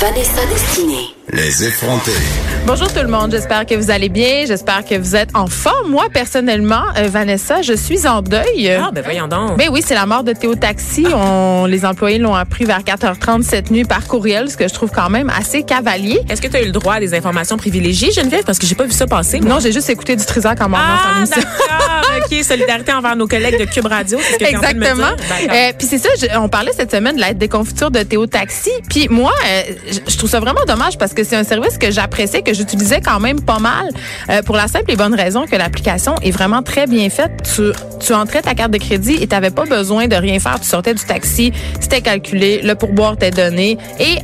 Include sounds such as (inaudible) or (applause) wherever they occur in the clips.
Vanessa Destinée. Les effrontés. Bonjour tout le monde, j'espère que vous allez bien, j'espère que vous êtes en forme. Moi, personnellement, euh, Vanessa, je suis en deuil. Ah, ben voyons donc. Ben oui, c'est la mort de Théo Taxi. On, les employés l'ont appris vers 4h30 cette nuit par courriel, ce que je trouve quand même assez cavalier. Est-ce que tu as eu le droit à des informations privilégiées, Geneviève? Parce que j'ai pas vu ça passer. moi. Non, j'ai juste écouté du Trisac en m'en Ah. (laughs) OK. Solidarité envers nos collègues de Cube Radio. c'est ce que? Exactement. Euh, Puis c'est ça, je- on parlait cette semaine de l'aide des confitures de Théo Taxi. Puis moi, euh, je- trouve ça vraiment dommage parce que c'est un service que j'appréciais, que j'utilisais quand même pas mal, euh, pour la simple et bonne raison que l'application est vraiment très bien faite. Tu, tu entrais ta carte de crédit et tu n'avais pas besoin de rien faire. Tu sortais du taxi, c'était calculé, le pourboire t'est donné et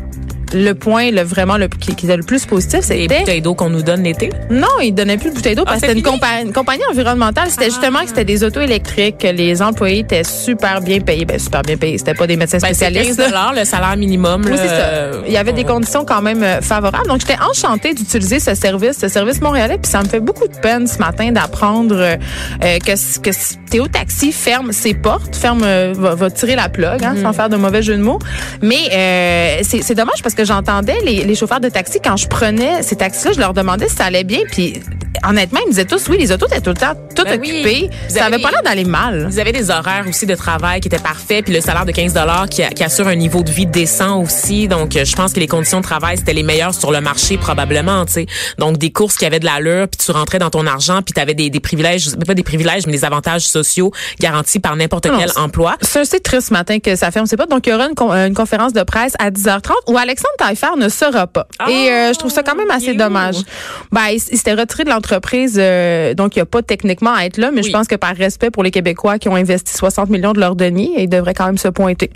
le point, le vraiment le qui, qui était le plus positif, Les c'était bouteilles d'eau qu'on nous donne l'été? non, ils donnaient plus de bouteilles d'eau Ah, parce que c'était une, compa- une compagnie environnementale. C'était justement que c'était des autos électriques, que les employés étaient super bien payés. Ben, super bien payés. C'était pas des médecins Ben, spécialistes. 15 là. le salaire minimum. Oui, c'est ça. euh, Il y avait des on- conditions quand même euh, favorables. Donc, j'étais enchantée d'utiliser ce service, ce service montréalais. Puis ça me fait beaucoup de peine ce matin d'apprendre euh, que, que Théo Taxi ferme ses portes, ferme, euh, va, va tirer la plug, hein, sans faire de mauvais jeu de mots. Mais euh, c'est dommage parce que j'entendais les, les chauffeurs de taxi, quand je prenais ces taxis-là, je leur demandais si ça allait bien. Puis honnêtement, ils me disaient tous, oui, les autos étaient tout le temps toutes Ben occupées. Ça avait pas l'air d'aller mal. Vous avez des horaires aussi de travail qui étaient parfaits, puis le salaire de 15 qui, a- qui assure un niveau de vie décent aussi. Donc, euh, je pense que les conditions de travail, c'était les meilleures sur le marché probablement, tu sais. Donc, des courses qui avaient de l'allure, puis tu rentrais dans ton argent, puis tu avais des, des privilèges, pas des privilèges, mais des avantages sociaux garantis par n'importe quel c'est- emploi. C'est assez triste ce matin que ça ferme ses portes. Donc, il y aura une, con- euh, une conférence de presse à 10h30 où Alexandre Taillefer ne sera pas. Ah, Et euh, je trouve ça quand même assez dommage. Ben, il, il s'était retiré de l'entreprise, euh, donc il n'y a pas techniquement à être là, mais je pense que par respect pour les Québécois qui ont investi 60 millions de leurs deniers, il devrait quand même se pointer.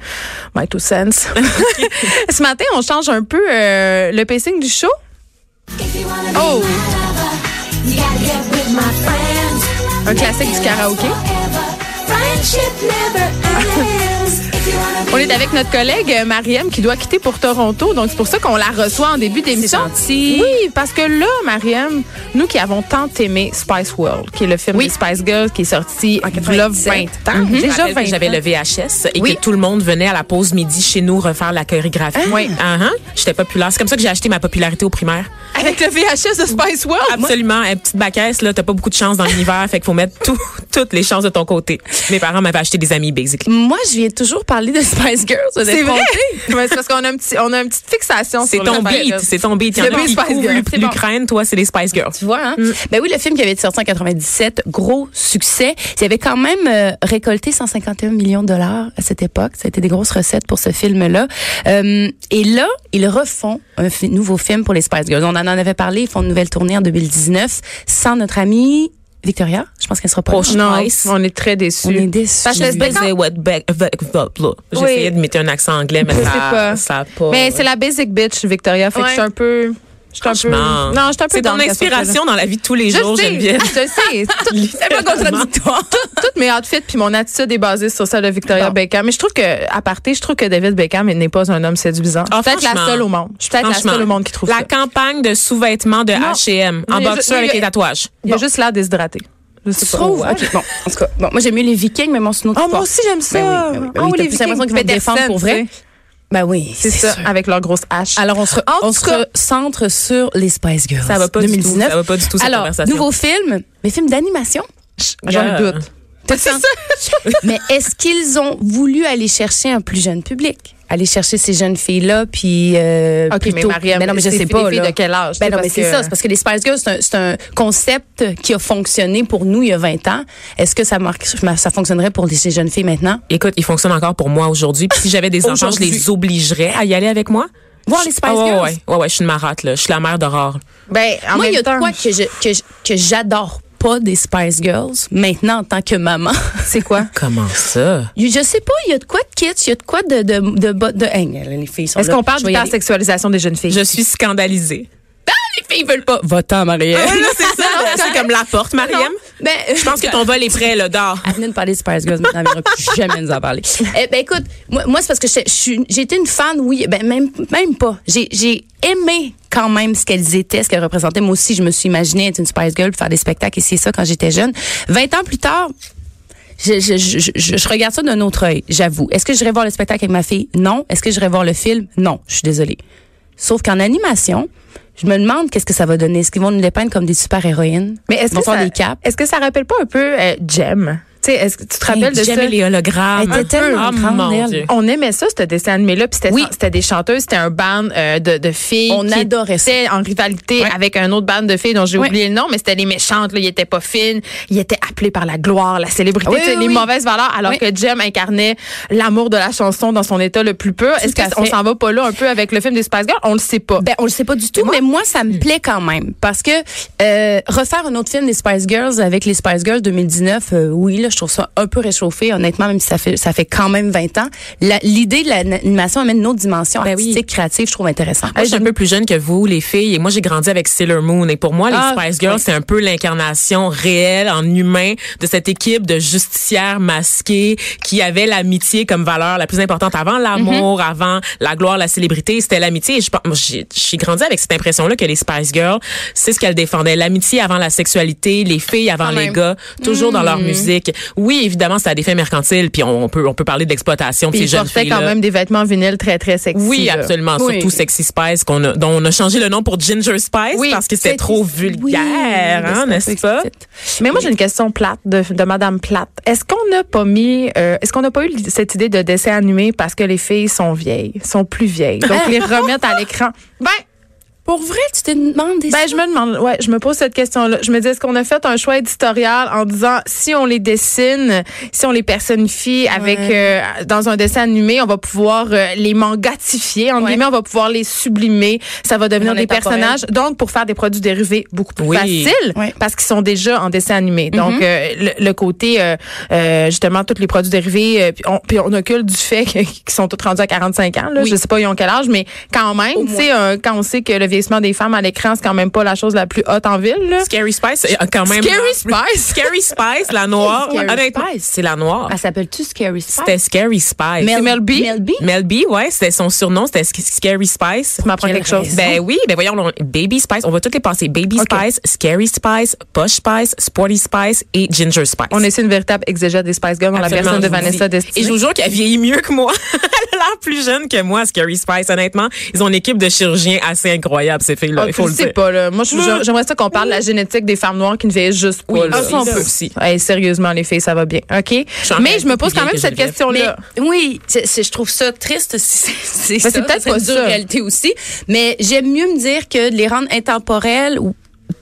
My two cents. (laughs) ce matin, on change un peu euh, le pacing du show. Oh! Un classique du karaoké. On est avec notre collègue euh, Mariem qui doit quitter pour Toronto, donc c'est pour ça qu'on la reçoit en début d'émission. Oui, parce que là, Mariem, nous qui avons tant aimé Spice World, qui est le film Oui. des Spice Girls qui est sorti En il y a 20 ans, Mhm. Déjà que 20 J'avais le VHS et Oui. que tout le monde venait à la pause midi chez nous refaire la chorégraphie. Oui. Uh-huh. J'étais populaire. C'est comme ça que j'ai acheté ma popularité au primaire. Avec le VHS de Spice World? Absolument. Une petite baquette, là, t'as pas beaucoup de chance dans l'univers, fait qu'il faut mettre tout, (laughs) toutes les chances de ton côté. Mes parents m'avaient acheté des amis, basically. Moi, je viens toujours parler de (laughs) Spice Girls. C'est vrai? (laughs) c'est parce qu'on a, un petit, on a une petite fixation C'est sur ton beat, c'est ton beat. C'est l'Ukraine, toi, c'est les Spice Girls. Tu vois, hein? Mm. Ben oui, le film qui avait été sorti en 97, gros succès. Il avait quand même euh, récolté 151 millions de dollars à cette époque. Ça a été des grosses recettes pour ce film-là. Euh, et là, ils refont un nouveau film pour les Spice Girls. On en avait parlé. Ils font une nouvelle tournée en 2019 sans notre amie Victoria. Je pense qu'elle sera pas. Non, on est très déçus. On est déçus. Parce que. J'essayais de mettre un accent anglais, mais ça, ça pas. Mais c'est la basic bitch, Victoria. Fait que je suis un peu. Je suis un peu. Non, je suis un peu C'est ton inspiration dans la vie de tous les Je jours, sais, Geneviève. je sais. (laughs) C'est pas contradictoire. (laughs) Toutes mes outfits puis mon attitude est basée sur celle de Victoria Bon. Beckham. Mais je trouve que, à parté, je trouve que David Beckham n'est pas un homme séduisant. Ah, je suis peut-être la seule au monde. Je suis peut-être la seule au monde qui trouve La ça. campagne de sous-vêtements de. H&M en boxeur avec les tatouages. Il y a juste l'air déshydraté. Je sais pas. OK, bon, en tout cas, bon, moi, j'aime mieux les Vikings, mais mon une autre Oh, moi aussi, j'aime ça. Ben oui, ben oui, ben Ah oui, les l'impression Vikings, qu'ils vont te défendre pour vrai. Ben oui, C'est ça, sûr. avec leur grosse hache. Alors, on se, on se centre sur les Spice Girls. Ça va pas du tout. 2019. Ça va pas du tout, cette Alors, conversation. nouveau film, mais film d'animation. J'en doute. C'est ça. (laughs) mais est-ce qu'ils ont voulu aller chercher un plus jeune public? Aller chercher ces jeunes filles-là, puis euh, OK, mais plutôt- Mariam, Ben non, mais je c'est sais pas. filles là. de quel âge, Ben non, mais c'est que- ça. C'est parce que les Spice Girls, c'est un, c'est un concept qui a fonctionné pour nous il y a 20 ans. Est-ce que ça, marque, ça fonctionnerait pour ces jeunes filles maintenant? Écoute, il fonctionne encore pour moi aujourd'hui. Puis si j'avais des enfants, je les obligerais à y aller avec moi. Voir les Spice ouais, Girls? ouais, ouais, ouais, je suis une marate, là. Je suis la mère d'Aurore. Ben, en Moi, il y a de quoi que je- que je- que j'adore pas des Spice Girls maintenant en tant que maman. (laughs) c'est quoi? Comment ça? Je sais pas, il y a de quoi de kitsch, il y a de quoi de de de, de, de- Hey, les filles sont Est-ce qu'on parle y aller. d'hypersexualisation des jeunes filles? Je suis scandalisée. Les filles veulent pas. Va-t'en, Marie. Ah, c'est ça. (laughs) c'est comme la porte, Mariam. Ben, Je pense que ton vol est prêt, là, dors. Elle venait de parler de Spice Girls, maintenant elle plus (laughs) jamais nous en parler. Eh, ben écoute, moi, moi c'est parce que j'ai été une fan, oui, ben même même pas. J'ai aimé quand même ce qu'elles étaient, ce qu'elles représentaient. Moi aussi, je me suis imaginée être une Spice Girl, faire des spectacles et c'est ça quand j'étais jeune. 20 ans plus tard, je, je, je, je- je regarde ça d'un autre œil, j'avoue. Est-ce que j'irai voir le spectacle avec ma fille? Non. Est-ce que j'irai voir le film? Non. Je suis désolée. Sauf qu'en animation, je me demande qu'est-ce que ça va donner. Est-ce qu'ils vont nous dépeindre comme des super-héroïnes? Mais est-ce que, ça, des caps? est-ce que ça rappelle pas un peu euh, Jem? Tu sais, est-ce que tu te rappelles de ça? les hologrammes. Elle était tellement oh, grande, elle. Dieu. On aimait ça, ce dessin animé-là. Puis c'était Oui. c'était des chanteuses, c'était un band euh, de, de filles. On qui adorait ça. en rivalité Ouais. avec un autre band de filles dont j'ai Ouais. oublié le nom, mais c'était les méchantes. Là. Ils étaient pas fines. Ils étaient appelés par la gloire, la célébrité, Oui, oui, les mauvaises valeurs, alors que Jem incarnait l'amour de la chanson dans son état le plus pur. Est-ce qu'on s'en va pas là un peu avec le film des Spice Girls? On le sait pas. Ben, on le sait pas du tout, mais moi, ça me plaît quand même. Parce que euh, refaire un autre film des Spice Girls avec les Spice Girls 2019, euh, oui, là, je trouve ça un peu réchauffé, honnêtement, même si ça fait, ça fait quand même 20 ans. L'idée de l'animation amène une autre dimension Ben oui. artistique, créative, je trouve intéressant. Moi, je suis un peu plus jeune que vous, les filles, et moi, j'ai grandi avec Sailor Moon. Et pour moi, les Ah, Spice Girls, oui. c'est un peu l'incarnation réelle, en humain, de cette équipe de justicières masquées qui avaient l'amitié comme valeur la plus importante avant l'amour, Mhm. avant la gloire, la célébrité. C'était l'amitié. Et je j'ai grandi avec cette impression-là que les Spice Girls, c'est ce qu'elles défendaient. L'amitié avant la sexualité, les filles avant les même. gars, toujours dans Mhm. leur musique. Oui, évidemment, c'est à des fins mercantiles, puis on peut, on peut parler de l'exploitation de ces jeunes filles quand même des vêtements vinyles très, très sexy. oui, absolument. Oui. Surtout Sexy Spice, qu'on a, dont on a changé le nom pour Ginger Spice Oui, parce que c'était trop vulgaire, hein, n'est-ce pas? Mais moi, j'ai une question plate de, de Madame Plate. Est-ce qu'on n'a pas mis, euh, est-ce qu'on n'a pas eu cette idée de dessin animé parce que les filles sont vieilles, sont plus vieilles, donc les (laughs) remettre à l'écran? Ben, Pour vrai, tu te demandes des ben, je me demande, ouais, je me pose cette question-là. Je me dis, est-ce qu'on a fait un choix éditorial en disant, si on les dessine, si on les personnifie avec, euh, dans un dessin animé, on va pouvoir euh, les mangatifier, en Ouais. guillemets, on va pouvoir les sublimer, ça va devenir des personnages. Donc, pour faire des produits dérivés beaucoup plus Oui. faciles, Ouais. parce qu'ils sont déjà en dessin animé. Donc, euh, le, le côté, euh, euh, justement, tous les produits dérivés, euh, puis on, puis on occulte du fait (laughs) qu'ils sont tous rendus à 45 ans. Là. Oui. Je sais pas ils ont quel âge, mais quand même, tu sais, euh, quand on sait que le vieillissement des femmes à l'écran, c'est quand même pas la chose la plus haute en ville. Là. Scary Spice, euh, quand même. Scary Spice? (laughs) Scary Spice, la noire. Scary Honnêtement, Spice? c'est la noire. Elle s'appelle-tu Scary Spice? C'était Scary Spice. Mel, Mel B? Mel B? Mel B, ouais, c'était son surnom, c'était Sc- Scary Spice. Tu m'apprends quelque chose. raison? Ben oui, ben voyons, on- Baby Spice, on va toutes les passer. Baby. Spice, Scary Spice, Push Spice, Sporty Spice et Ginger Spice. On est une véritable exégète des Spice Girls dans la personne de Vanessa. Destiny. Et je vous jure qu'elle vieillit mieux que moi. (laughs) Elle a l'air plus jeune que moi, Scary Spice, honnêtement. Ils ont une équipe de chirurgiens assez incroyable, ces filles-là, Ah, il faut je le sais dire. pas, là. Moi, j'aimerais ça qu'on parle de la génétique des femmes noires qui ne vieillissent juste pas. Oui, là. ah, ça, on peut aussi. Hey, sérieusement, les filles, ça va bien. OK? Mais je me pose quand même que cette question-là. Mais oui, je trouve ça triste si c'est c'est peut-être pas une dure réalité aussi. Mais j'aime mieux me dire que de les rendre intemporels ou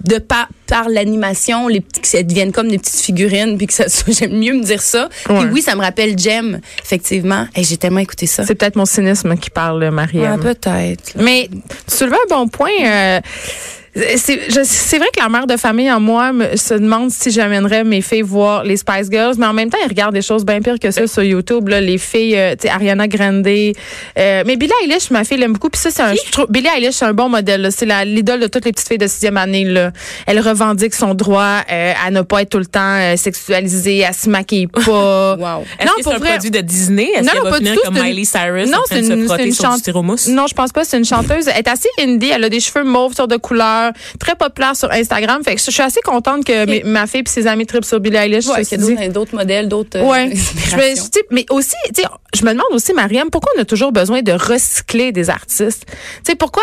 de par, par l'animation, les petits, que ça devienne comme des petites figurines, puis que ça (laughs) j'aime mieux me dire ça. Puis Ouais. oui, ça me rappelle Jem, effectivement. Et j'ai tellement écouté ça. C'est peut-être mon cynisme qui parle, Ouais, Marianne. peut-être. là. Mais tu soulevais un bon point. euh, c'est vrai que la mère de famille en moi me, se demande si j'amènerais mes filles voir les Spice Girls, mais en même temps, ils regardent des choses bien pires que ça sur YouTube. Là, les filles, euh, tu sais, Ariana Grande. euh, mais Billie Eilish, ma fille l'aime beaucoup. Puis ça, c'est un, je trouve, Billie Eilish, c'est un bon modèle. C'est l'idole de toutes les petites filles de sixième année. Là. Elle revendique son droit euh, à ne pas être tout le temps euh, sexualisée, à se maquiller pas. (laughs) Wow. Est-ce que c'est un vrai. produit de Disney? Est-ce qu'elle va pas finir tout, comme Miley Cyrus Non, en train c'est de se une, c'est frotter une sur du styromousse? Non, je pense pas. C'est une chanteuse. Elle est assez indie. Elle a des cheveux mauves sur de couleurs. Très populaire sur Instagram. Fait que je suis assez contente que ma fille et ses amis tripent sur Billie Eilish. Ouais, dit. d'autres- modèles, d'autres. euh, Ouais. Mais aussi, je me demande aussi, Mariam, pourquoi on a toujours besoin de recycler des artistes? Tu sais, pourquoi,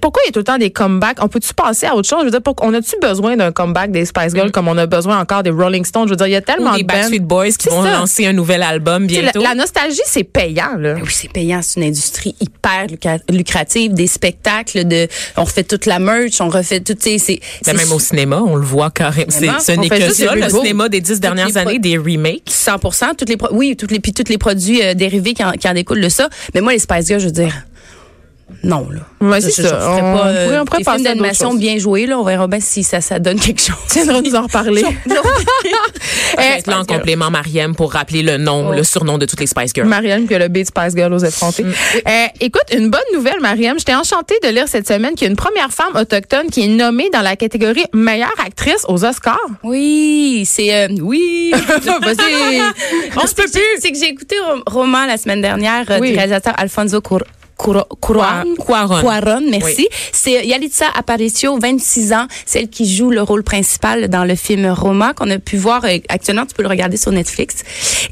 pourquoi il y a tout le temps des comebacks? On peut-tu passer à autre chose? Je veux dire, pourquoi- on a-tu besoin d'un comeback des Spice Girls comme on a besoin encore des Rolling Stones? Je veux dire, il y a tellement Ou des de. Backstreet Boys qui C'est vont ça. lancer un nouvel album bientôt. La, la nostalgie, c'est payant, là. Oui, c'est payant. C'est une industrie hyper lucrative, des spectacles, de, on refait toute la merch, on refait Ben, même au cinéma, on le voit carrément. Ce n'est que ça, le cinéma des dix dernières années, des remakes. 100 toutes les oui, toutes les puis tous les produits euh, dérivés qui en, qui en découlent de ça. Mais moi les Spice Girls, je veux dire non là. Ouais, c'est ça. ferais On pas, euh, pourrait- on pourrait passer d'animation bien joués là, on verra bien si ça ça donne quelque chose. (laughs) Tu viendras nous en reparler. (laughs) Je vais être là en complément, Mariam, pour rappeler le nom, le surnom de toutes les Spice Girls. Marianne que le beat Spice Girl aux effrontés. Euh, écoute, une bonne nouvelle, Mariam. J'étais enchantée de lire cette semaine qu'il y a une première femme autochtone qui est nommée dans la catégorie meilleure actrice aux Oscars. Oui, c'est euh, oui. (laughs) Vas-y. On se peut plus. C'est que j'ai écouté un roman la semaine dernière euh, Oui. du réalisateur Alfonso Cuarón. Cuarón, merci. Oui. C'est Yalitza Aparicio, 26 ans, celle qui joue le rôle principal dans le film Roma qu'on a pu voir euh, actuellement. Tu peux le regarder sur Netflix.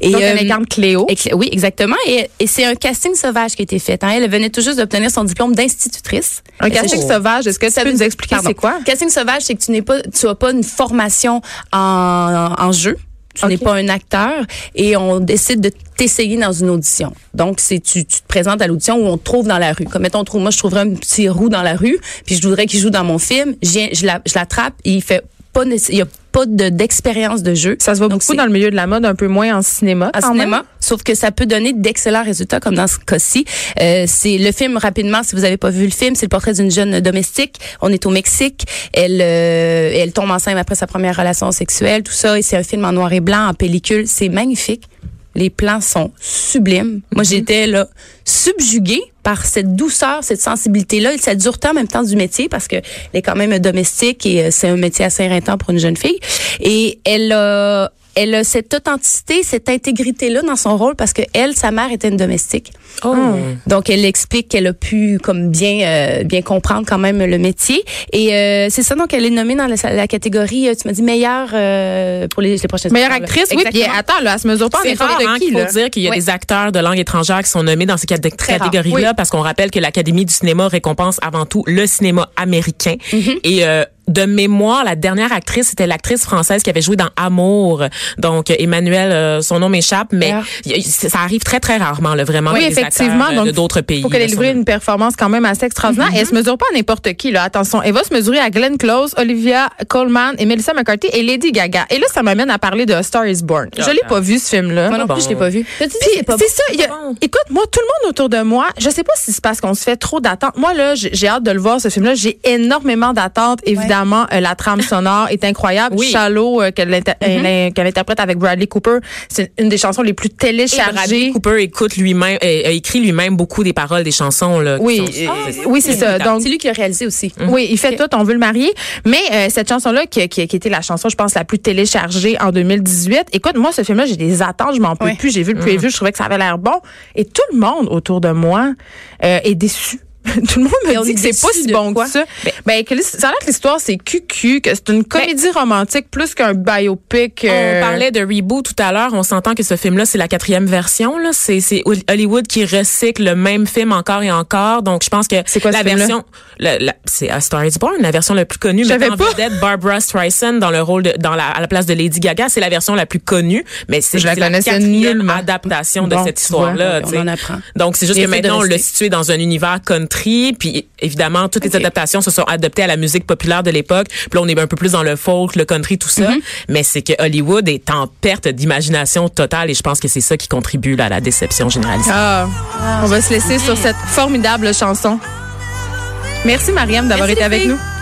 Et, Donc, elle euh, incarne Cléo. et Clé- oui, exactement. Et, et c'est un casting sauvage qui a été fait. hein. Elle venait tout juste d'obtenir son diplôme d'institutrice. Un casting sauvage. Est-ce que tu ça peux veut- nous expliquer c'est quoi? Casting sauvage, c'est que tu n'es pas, tu as pas une formation en, en jeu. Tu Ok. n'es pas un acteur et on décide de t'essayer dans une audition. Donc, c'est tu, tu te présentes à l'audition où on te trouve dans la rue. Comme mettons, on trouve, moi, je trouverais un petit roux dans la rue, puis je voudrais qu'il joue dans mon film. Je, viens- je la- je l'attrape et il fait pas, il y a pas de- d'expérience de jeu. Ça se voit Donc, beaucoup dans le milieu de la mode, un peu moins en cinéma. en cinéma, même. sauf que ça peut donner d'excellents résultats, comme dans ce cas-ci. Euh, c'est le film rapidement. Si vous avez pas vu le film, c'est le portrait d'une jeune domestique. On est au Mexique. Elle, euh, elle tombe enceinte après sa première relation sexuelle, tout ça. Et c'est un film en noir et blanc, en pellicule. C'est magnifique. Les plans sont sublimes. Moi, j'étais là subjuguée par cette douceur, cette sensibilité-là et cette dureté en même temps du métier parce que elle est quand même domestique et euh, c'est un métier assez éreintant pour une jeune fille. Et elle a elle a cette authenticité, cette intégrité-là dans son rôle parce que elle, sa mère était une domestique. Oh. Donc elle explique qu'elle a pu comme bien euh, bien comprendre quand même le métier et euh, c'est ça donc elle est nommée dans la, la catégorie euh, tu m'as dit meilleure euh, pour les, les prochaines Meilleure actrice, oui. Puis attends, là, elle se mesure pas en rare hein, qui, faut là? dire qu'il y a des acteurs de langue étrangère qui sont nommés dans ces rare, catégories-là parce qu'on rappelle que l'Académie du cinéma récompense avant tout le cinéma américain. Et euh, de mémoire, la dernière actrice, c'était l'actrice française qui avait joué dans Amour. Donc, Emmanuel, euh, son nom m'échappe, mais Ah. ça arrive très, très rarement, là, vraiment, Oui, effectivement. euh, donc, de d'autres pays. Faut qu'elle ait livré une performance quand même assez extraordinaire. Et elle se mesure pas à n'importe qui, là. Attention. Elle va se mesurer à Glenn Close, Olivia Colman et Melissa McCarthy et Lady Gaga. Et là, ça m'amène à parler de A Star is Born. Je l'ai pas vu, ce film-là. Moi non Bon. plus, je l'ai pas vu. Puis c'est ça. y a- bon. écoute, moi, tout le monde autour de moi, je sais pas si c'est parce qu'on se fait trop d'attentes. Moi, là, j'ai j'ai hâte de le voir, ce film-là. J'ai énormément d'attentes. Évidemment, euh, la trame sonore est incroyable. Oui. Shallow, euh, qu'elle inter- elle- qu'elle interprète avec Bradley Cooper, c'est une des chansons les plus Et Bradley téléchargées. Cooper écoute lui-même, euh, a écrit lui-même beaucoup des paroles des chansons. Là, Oui, sont- euh, oui, c'est ça. Donc, c'est lui qui l'a réalisé aussi. Oui, il fait tout, on veut le marier. Mais euh, cette chanson-là, qui, qui, qui était la chanson, je pense, la plus téléchargée en 2018, écoute, moi, ce film-là, j'ai des attentes, je m'en peux plus. J'ai vu le preview, je trouvais que ça avait l'air bon. Et tout le monde autour de moi euh, est déçu. (laughs) Tout le monde me dit que c'est pas si bon quoi? que ça. Ben, que l'his- ça a l'air que l'histoire, c'est cucu, que c'est une comédie romantique plus qu'un biopic. euh, On parlait de reboot tout à l'heure. On s'entend que ce film-là, c'est la quatrième version. Là, c'est c'est Hollywood qui recycle le même film encore et encore. Donc, je pense que C'est quoi la version, la- la- c'est A Star Is Born, la version la plus connue. En pas. vedette Barbara Streisand dans le rôle de, dans la, à la place de Lady Gaga. C'est la version la plus connue, mais c'est la quatrième nullement. adaptation de Bon, cette vois, histoire-là. on tu sais. en apprend. Donc, c'est juste que maintenant, on l'a rester. situé dans un univers country, puis évidemment, toutes les adaptations se sont adaptées à la musique populaire de l'époque. Puis là, on est un peu plus dans le folk, le country, tout ça. Mais c'est que Hollywood est en perte d'imagination totale et je pense que c'est ça qui contribue là, à la déception généralisée. Ah, on va se laisser sur cette formidable chanson. Merci, Mariam, d'avoir été avec filles. nous.